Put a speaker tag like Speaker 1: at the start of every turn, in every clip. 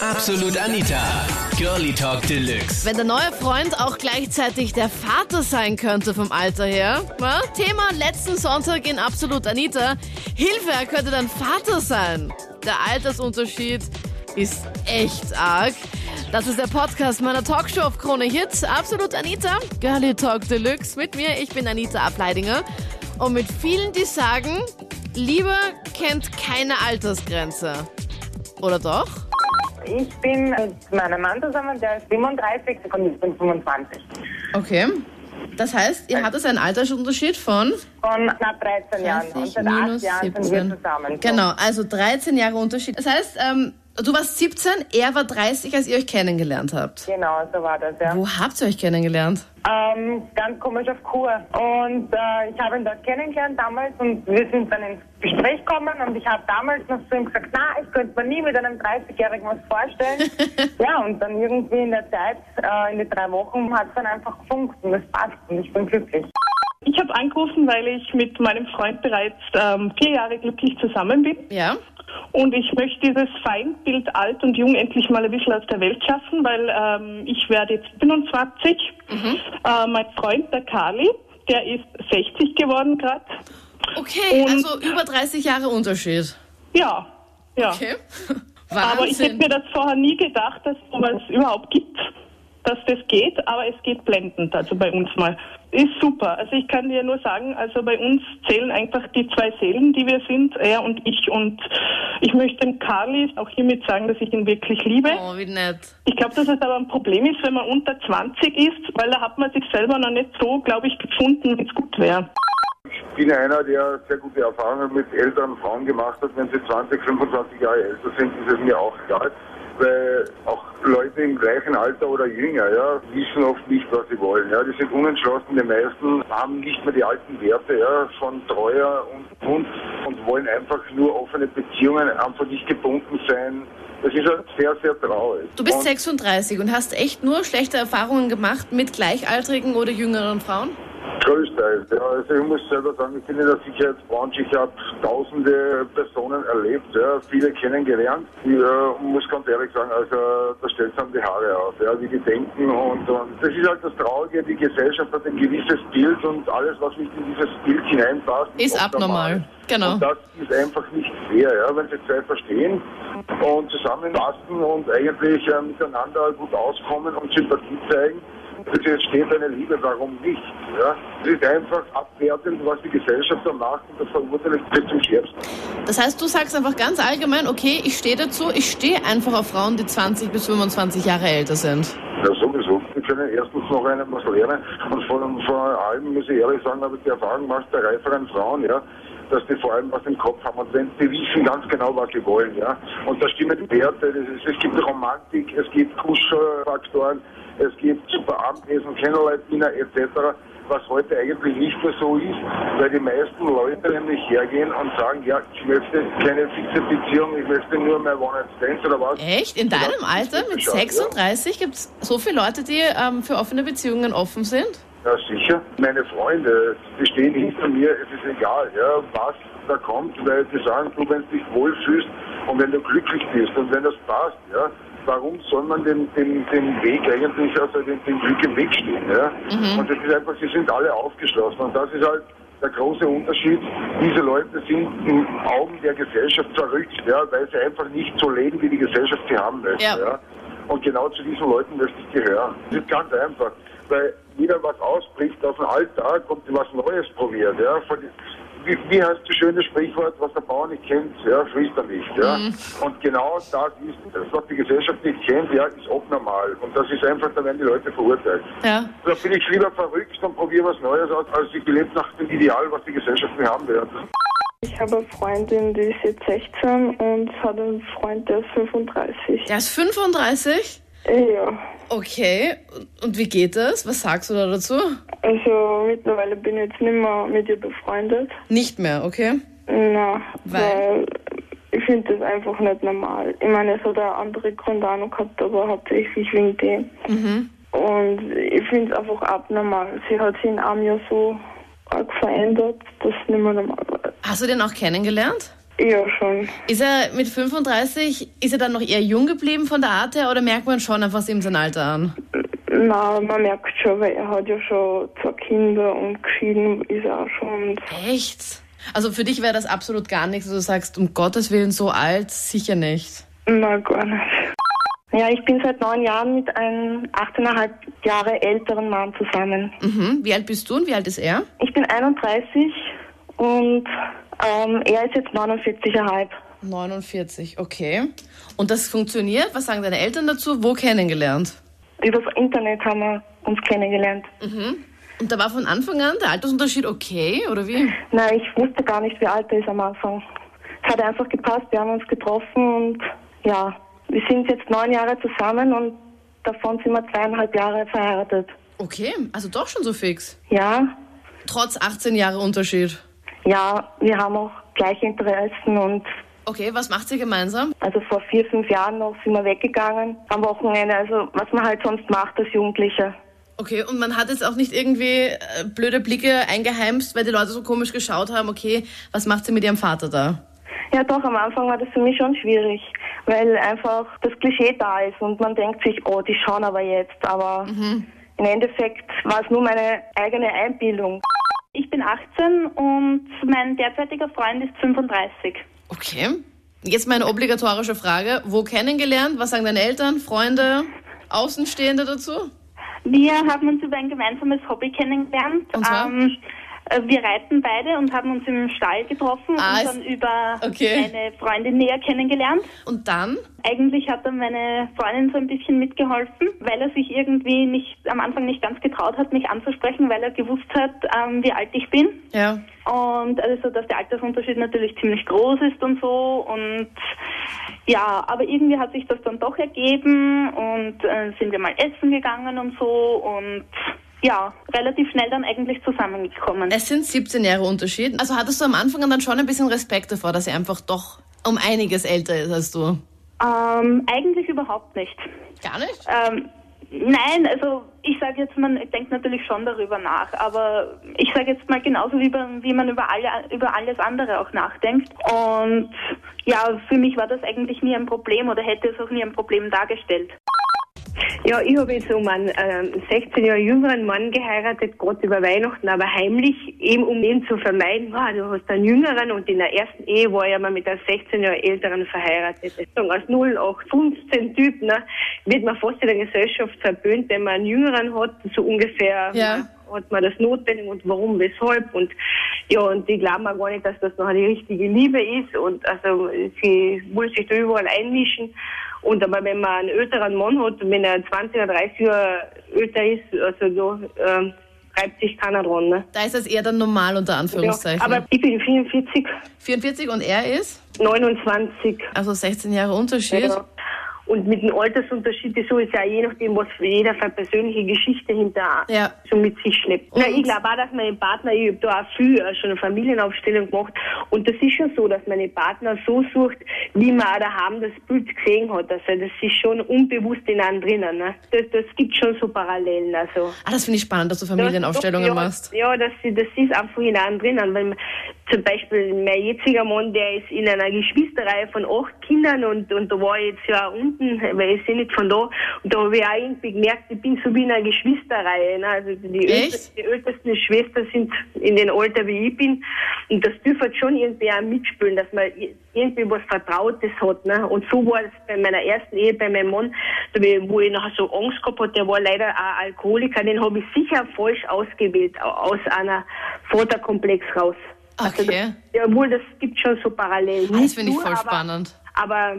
Speaker 1: Absolut Anita. Girlie Talk Deluxe.
Speaker 2: Wenn der neue Freund auch gleichzeitig der Vater sein könnte vom Alter her. Na? Thema letzten Sonntag in Absolut Anita. Hilfe, er könnte dein Vater sein. Der Altersunterschied ist echt arg. Das ist der Podcast meiner Talkshow auf Krone Hits. Absolut Anita. Girlie Talk Deluxe mit mir. Ich bin Anita Ableidinger. Und mit vielen, die sagen, Liebe kennt keine Altersgrenze. Oder doch?
Speaker 3: Ich bin mit meinem Mann zusammen, der ist 37 und ich bin 25.
Speaker 2: Okay. Das heißt, ihr hattet einen Altersunterschied von
Speaker 3: Von knapp 13 Jahren. Und
Speaker 2: 30
Speaker 3: seit acht
Speaker 2: minus
Speaker 3: Jahren sind
Speaker 2: 17.
Speaker 3: wir zusammen.
Speaker 2: Genau, also 13 Jahre Unterschied. Das heißt, ähm, du warst 17, er war 30, als ihr euch kennengelernt habt.
Speaker 3: Genau, so war das, ja.
Speaker 2: Wo habt ihr euch kennengelernt?
Speaker 3: Ähm, ganz komisch auf Kur. Und äh, ich habe ihn dort kennengelernt damals und wir sind dann ins Gespräch gekommen und ich habe damals noch zu ihm gesagt, na, ich könnte mir nie mit einem 30-Jährigen was vorstellen. ja, und dann irgendwie in der Zeit, äh, in den drei Wochen, hat es dann einfach gefunkt und es passt und ich bin glücklich.
Speaker 4: Ich habe angerufen, weil ich mit meinem Freund bereits ähm, vier Jahre glücklich zusammen bin.
Speaker 2: Ja?
Speaker 4: Und ich möchte dieses Feindbild alt und jung endlich mal ein bisschen aus der Welt schaffen, weil ähm, ich werde jetzt 25. Äh, mein Freund, der Kali, der ist 60 geworden gerade.
Speaker 2: Okay,
Speaker 4: Und-
Speaker 2: also über 30 Jahre Unterschied.
Speaker 4: Ja, ja.
Speaker 2: Okay.
Speaker 4: Aber ich hätte mir das vorher nie gedacht, dass es sowas überhaupt gibt, dass das geht, aber es geht blendend, also bei uns mal. Ist super. Also ich kann dir nur sagen, also bei uns zählen einfach die zwei Seelen, die wir sind, er und ich. Und ich möchte dem Carly auch hiermit sagen, dass ich ihn wirklich liebe.
Speaker 2: Oh, wie nett.
Speaker 4: Ich glaube, dass es aber ein Problem ist, wenn man unter 20 ist, weil da hat man sich selber noch nicht so, glaube ich, gefunden, wie es gut wäre.
Speaker 5: Ich bin einer, der sehr gute Erfahrungen mit älteren Frauen gemacht hat. Wenn sie 20, 25 Jahre älter sind, ist es mir auch egal. Weil auch Leute im gleichen Alter oder jünger, ja, wissen oft nicht, was sie wollen. Ja, die sind unentschlossen. Die meisten haben nicht mehr die alten Werte, ja, von Treuer und Hund und wollen einfach nur offene Beziehungen, einfach nicht gebunden sein. Das ist halt sehr, sehr traurig.
Speaker 2: Du bist
Speaker 5: und
Speaker 2: 36 und hast echt nur schlechte Erfahrungen gemacht mit gleichaltrigen oder jüngeren Frauen?
Speaker 5: Größteils, ja. Also ich muss selber sagen, ich bin in der Sicherheitsbranche, ich habe tausende Personen erlebt, ja, viele kennengelernt. Ich äh, muss ganz ehrlich sagen, also da stellt einem die Haare auf, ja, wie die denken und, und das ist halt das Traurige, die Gesellschaft hat ein gewisses Bild und alles, was nicht in dieses Bild hineinpasst,
Speaker 2: Ist abnormal. Genau.
Speaker 5: Und das ist einfach nicht fair, ja, wenn sie zwei verstehen und zusammenpassen und eigentlich äh, miteinander gut auskommen und Sympathie zeigen. Das entsteht eine Liebe, warum nicht? Ja? Es ist einfach abwertend, was die Gesellschaft da macht und das verurteile ich bis zum Schärfsten.
Speaker 2: Das heißt, du sagst einfach ganz allgemein, okay, ich stehe dazu, ich stehe einfach auf Frauen, die 20 bis 25 Jahre älter sind.
Speaker 5: Ja, sowieso. Wir können erstens noch einem was lernen und vor, vor allem muss ich ehrlich sagen, habe ich die Erfahrung gemacht bei reiferen Frauen, ja, dass die vor allem was im Kopf haben und wenn die wissen ganz genau, was sie wollen, ja. Und da stimmen die Werte, ist, es gibt Romantik, es gibt Kuschelfaktoren, es gibt super Abendessen, Candlelight-Dinner etc., was heute eigentlich nicht mehr so ist, weil die meisten Leute nämlich hergehen und sagen, ja, ich möchte keine fixe Beziehung, ich möchte nur mehr One-Night-Stands oder was.
Speaker 2: Echt? In deinem Alter mit
Speaker 5: Ja.
Speaker 2: 36 gibt es so viele Leute, die ähm, für offene Beziehungen offen sind?
Speaker 5: Ja, sicher. Meine Freunde, die stehen hinter mir, es ist egal, ja, was da kommt, weil die sagen, du, wenn du dich wohlfühlst und wenn du glücklich bist und wenn das passt, ja, warum soll man den, den, den Weg eigentlich, also den, den Glück im Weg stehen, ja? Und das ist einfach, sie sind alle aufgeschlossen und das ist halt der große Unterschied. Diese Leute sind in Augen der Gesellschaft verrückt, ja, weil sie einfach nicht so leben, wie die Gesellschaft sie haben möchte,
Speaker 2: Ja.
Speaker 5: ja. Und genau zu diesen Leuten möchte ich gehören. Das ist ganz einfach, weil jeder was ausbricht auf den Alltag und was Neues probiert. Ja? Von, wie, wie heißt das schöne Sprichwort, was der Bauer nicht kennt, ja, frisst er nicht. Ja? Und genau das ist das, was die Gesellschaft nicht kennt, ja, ist abnormal. Und das ist einfach, da werden die Leute verurteilt.
Speaker 2: Ja.
Speaker 5: Da bin ich lieber verrückt und probiere was Neues aus, als ich lebe nach dem Ideal, was die Gesellschaft mir haben will.
Speaker 6: Ich habe eine Freundin, die ist jetzt 16 und hat einen Freund, der ist 35.
Speaker 2: Der ist 35?
Speaker 6: Ja,
Speaker 2: Okay. Und wie geht das? Was sagst du da dazu?
Speaker 6: also mittlerweile bin ich jetzt nicht mehr mit ihr befreundet.
Speaker 2: Nicht mehr, okay?
Speaker 6: Na,
Speaker 2: Weil?
Speaker 6: weil ich finde das einfach nicht normal. Ich meine, es hat auch andere Gründe auch noch gehabt, aber hauptsächlich wegen dem. Und ich finde es einfach abnormal. Sie hat sich in einem Jahr so arg verändert, dass es nicht mehr normal.
Speaker 2: Hast du den auch kennengelernt?
Speaker 6: Ja, schon.
Speaker 2: Ist er mit 35, ist er dann noch eher jung geblieben von der Art her oder merkt man schon einfach ihm sein Alter an?
Speaker 6: Na, man merkt schon, weil er hat ja schon zwei Kinder und geschieden ist er auch schon.
Speaker 2: Echt? Also für dich wäre das absolut gar nichts, dass du sagst, um Gottes Willen so alt, sicher nicht.
Speaker 6: na, gar nicht. Ja, ich bin seit neun Jahren mit einem 18,5 Jahre älteren Mann zusammen.
Speaker 2: Mhm. Wie alt bist du und wie alt ist er?
Speaker 6: Ich bin 31 und ähm, er ist jetzt 49,5.
Speaker 2: 49, okay. Und das funktioniert? Was sagen deine Eltern dazu? Wo kennengelernt?
Speaker 6: Übers Internet haben wir uns kennengelernt.
Speaker 2: Und da war von Anfang an der Altersunterschied okay, oder wie?
Speaker 6: Nein, ich wusste gar nicht, wie alt er ist am Anfang. Es hat einfach gepasst, wir haben uns getroffen und ja, wir sind jetzt neun Jahre zusammen und davon sind wir zweieinhalb Jahre verheiratet.
Speaker 2: Okay, also doch schon so fix.
Speaker 6: Ja,
Speaker 2: Trotz 18 Jahre Unterschied.
Speaker 6: Ja, wir haben auch gleiche Interessen und
Speaker 2: Okay, was macht ihr gemeinsam?
Speaker 6: also vor vier, fünf Jahren noch sind wir weggegangen am Wochenende, also was man halt sonst macht als Jugendliche.
Speaker 2: Okay, und man hat jetzt auch nicht irgendwie äh, blöde Blicke eingeheimst, weil die Leute so komisch geschaut haben, okay, was macht sie mit ihrem Vater da?
Speaker 6: Ja, doch, am Anfang war das für mich schon schwierig, weil einfach das Klischee da ist und man denkt sich, oh, die schauen aber jetzt, aber im Endeffekt war es nur meine eigene Einbildung.
Speaker 7: Ich bin 18 und mein derzeitiger Freund ist 35.
Speaker 2: Okay. Jetzt meine obligatorische Frage. Wo kennengelernt? Was sagen deine Eltern, Freunde, Außenstehende dazu?
Speaker 7: Wir haben uns über ein gemeinsames Hobby kennengelernt.
Speaker 2: Und zwar?
Speaker 7: Ähm, äh, wir reiten beide und haben uns im Stall getroffen
Speaker 2: Ah,
Speaker 7: und dann über
Speaker 2: Okay.
Speaker 7: eine Freundin näher kennengelernt.
Speaker 2: Und dann?
Speaker 7: Eigentlich hat dann meine Freundin so ein bisschen mitgeholfen, weil er sich irgendwie nicht am Anfang nicht ganz getraut hat, mich anzusprechen, weil er gewusst hat, ähm, wie alt ich bin.
Speaker 2: Ja.
Speaker 7: Und also, dass der Altersunterschied natürlich ziemlich groß ist und so. Und ja, aber irgendwie hat sich das dann doch ergeben und äh, sind wir mal essen gegangen und so. Und ja, relativ schnell dann eigentlich zusammengekommen.
Speaker 2: Es sind 17 Jahre Unterschied. Also hattest du am Anfang dann schon ein bisschen Respekt davor, dass er einfach doch um einiges älter ist als du?
Speaker 7: Ähm, eigentlich überhaupt nicht.
Speaker 2: Gar nicht?
Speaker 7: Ähm, nein, also ich sage jetzt, man denkt natürlich schon darüber nach, aber ich sage jetzt mal genauso wie, wie man über, alle, über alles andere auch nachdenkt. Und ja, für mich war das eigentlich nie ein Problem oder hätte es auch nie ein Problem dargestellt.
Speaker 8: Ja, ich habe jetzt um einen ähm, 16 Jahre jüngeren Mann geheiratet, gerade über Weihnachten, aber heimlich, eben um ihn zu vermeiden, wow, du hast einen jüngeren und in der ersten Ehe war ich mal mit einem 16 Jahre älteren verheiratet. Sagen, als 0815 Typ, ne, wird man fast in der Gesellschaft verböhnt, wenn man einen jüngeren hat, so ungefähr.
Speaker 2: Ja.
Speaker 8: Hat man das notwendig und warum, weshalb und ja, und die glauben auch gar nicht, dass das noch die richtige Liebe ist und also sie wollen sich da überall einmischen. Und aber wenn man einen älteren Mann hat, wenn er 20 oder 30 Jahre älter ist, also da ähm, reibt sich keiner dran. Ne?
Speaker 2: Da ist das eher dann normal unter
Speaker 8: Ja,
Speaker 2: Anführungszeichen.
Speaker 8: aber ich bin 44,
Speaker 2: 44 und er ist?
Speaker 8: 29.
Speaker 2: Also 16 Jahre Unterschied.
Speaker 8: Ja. Und mit dem Altersunterschied ist so ist ja je nachdem, was für jeder für eine persönliche Geschichte hinter
Speaker 2: Ja.
Speaker 8: so mit sich schleppt.
Speaker 2: Und-
Speaker 8: Na, ich glaube auch, dass meine Partner, ich habe da auch viel äh, schon eine Familienaufstellung gemacht und das ist schon so, dass meine Partner so sucht, wie man auch daheim das Bild gesehen hat. Also das ist schon unbewusst in einem drinnen. Ne? Das, das gibt schon so Parallelen. Also.
Speaker 2: Ah, das finde ich spannend, dass du Familienaufstellungen
Speaker 8: ja,
Speaker 2: machst.
Speaker 8: Ja, das, das ist einfach in einem drinnen. Weil zum Beispiel mein jetziger Mann, der ist in einer Geschwisterreihe von acht Kindern und, und da war jetzt ja unten, weil ich sehe nicht von da. Und da habe ich auch irgendwie gemerkt, ich bin so wie in einer Geschwisterreihe. Ne? Also die, ältesten, die ältesten Schwestern sind in dem Alter, wie ich bin. Und das dürfte schon irgendwie auch mitspielen, dass man irgendwie was Vertrautes hat. Ne? Und so war es bei meiner ersten Ehe, bei meinem Mann, wo ich nachher so Angst gehabt habe, der war leider auch Alkoholiker, den habe ich sicher falsch ausgewählt, au- aus einer Vaterkomplex raus. Also
Speaker 2: Okay.
Speaker 8: das, jawohl, das gibt schon so Parallelen.
Speaker 2: Ah, das finde ich voll
Speaker 8: aber,
Speaker 2: spannend.
Speaker 8: Aber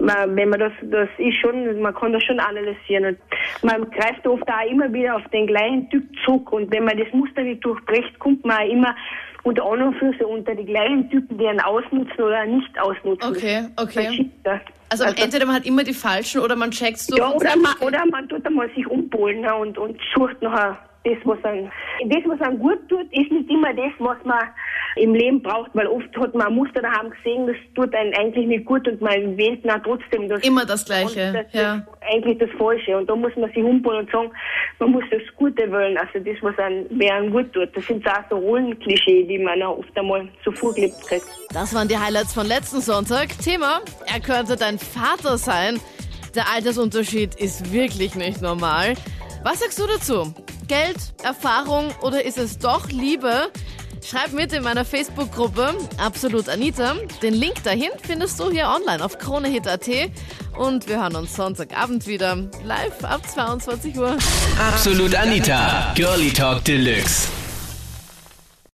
Speaker 8: wenn man das, das ist schon, man kann das schon analysieren. Und man greift oft auch immer wieder auf den gleichen Typ zurück. Und wenn man das Muster nicht durchbricht, kommt man auch immer unter Anführungszeichen unter die gleichen Typen, die einen ausnutzen oder nicht ausnutzen.
Speaker 2: Okay, okay.
Speaker 8: Verschiedener.
Speaker 2: Also, entweder man hat immer die falschen oder man checkt so.
Speaker 8: ja, oder man, oder man tut einmal sich umpolen ne, und, und sucht nachher das, was einem, das, was einem gut tut, ist nicht immer das, was man im Leben braucht, weil oft hat man Muster daheim gesehen, das tut einem eigentlich nicht gut und man wählt dann trotzdem das.
Speaker 2: Immer das Gleiche,
Speaker 8: das
Speaker 2: ja.
Speaker 8: ist eigentlich das Falsche. Und da muss man sich umbauen und sagen, man muss das Gute wählen, also das, was einem, wer einem gut tut. Das sind so auch so Rollenklischee, die man auch oft einmal so vorgelebt kriegt.
Speaker 2: Das waren die Highlights von letzten Sonntag. Thema, er könnte dein Vater sein. Der Altersunterschied ist wirklich nicht normal. Was sagst du dazu? Geld, Erfahrung oder ist es doch Liebe? Schreib mit in meiner Facebook-Gruppe Absolut Anita. Den Link dahin findest du hier online auf kronehit.at. Und wir hören uns Sonntagabend wieder live ab 22 Uhr.
Speaker 1: Absolut Anita, Girlie Talk Deluxe.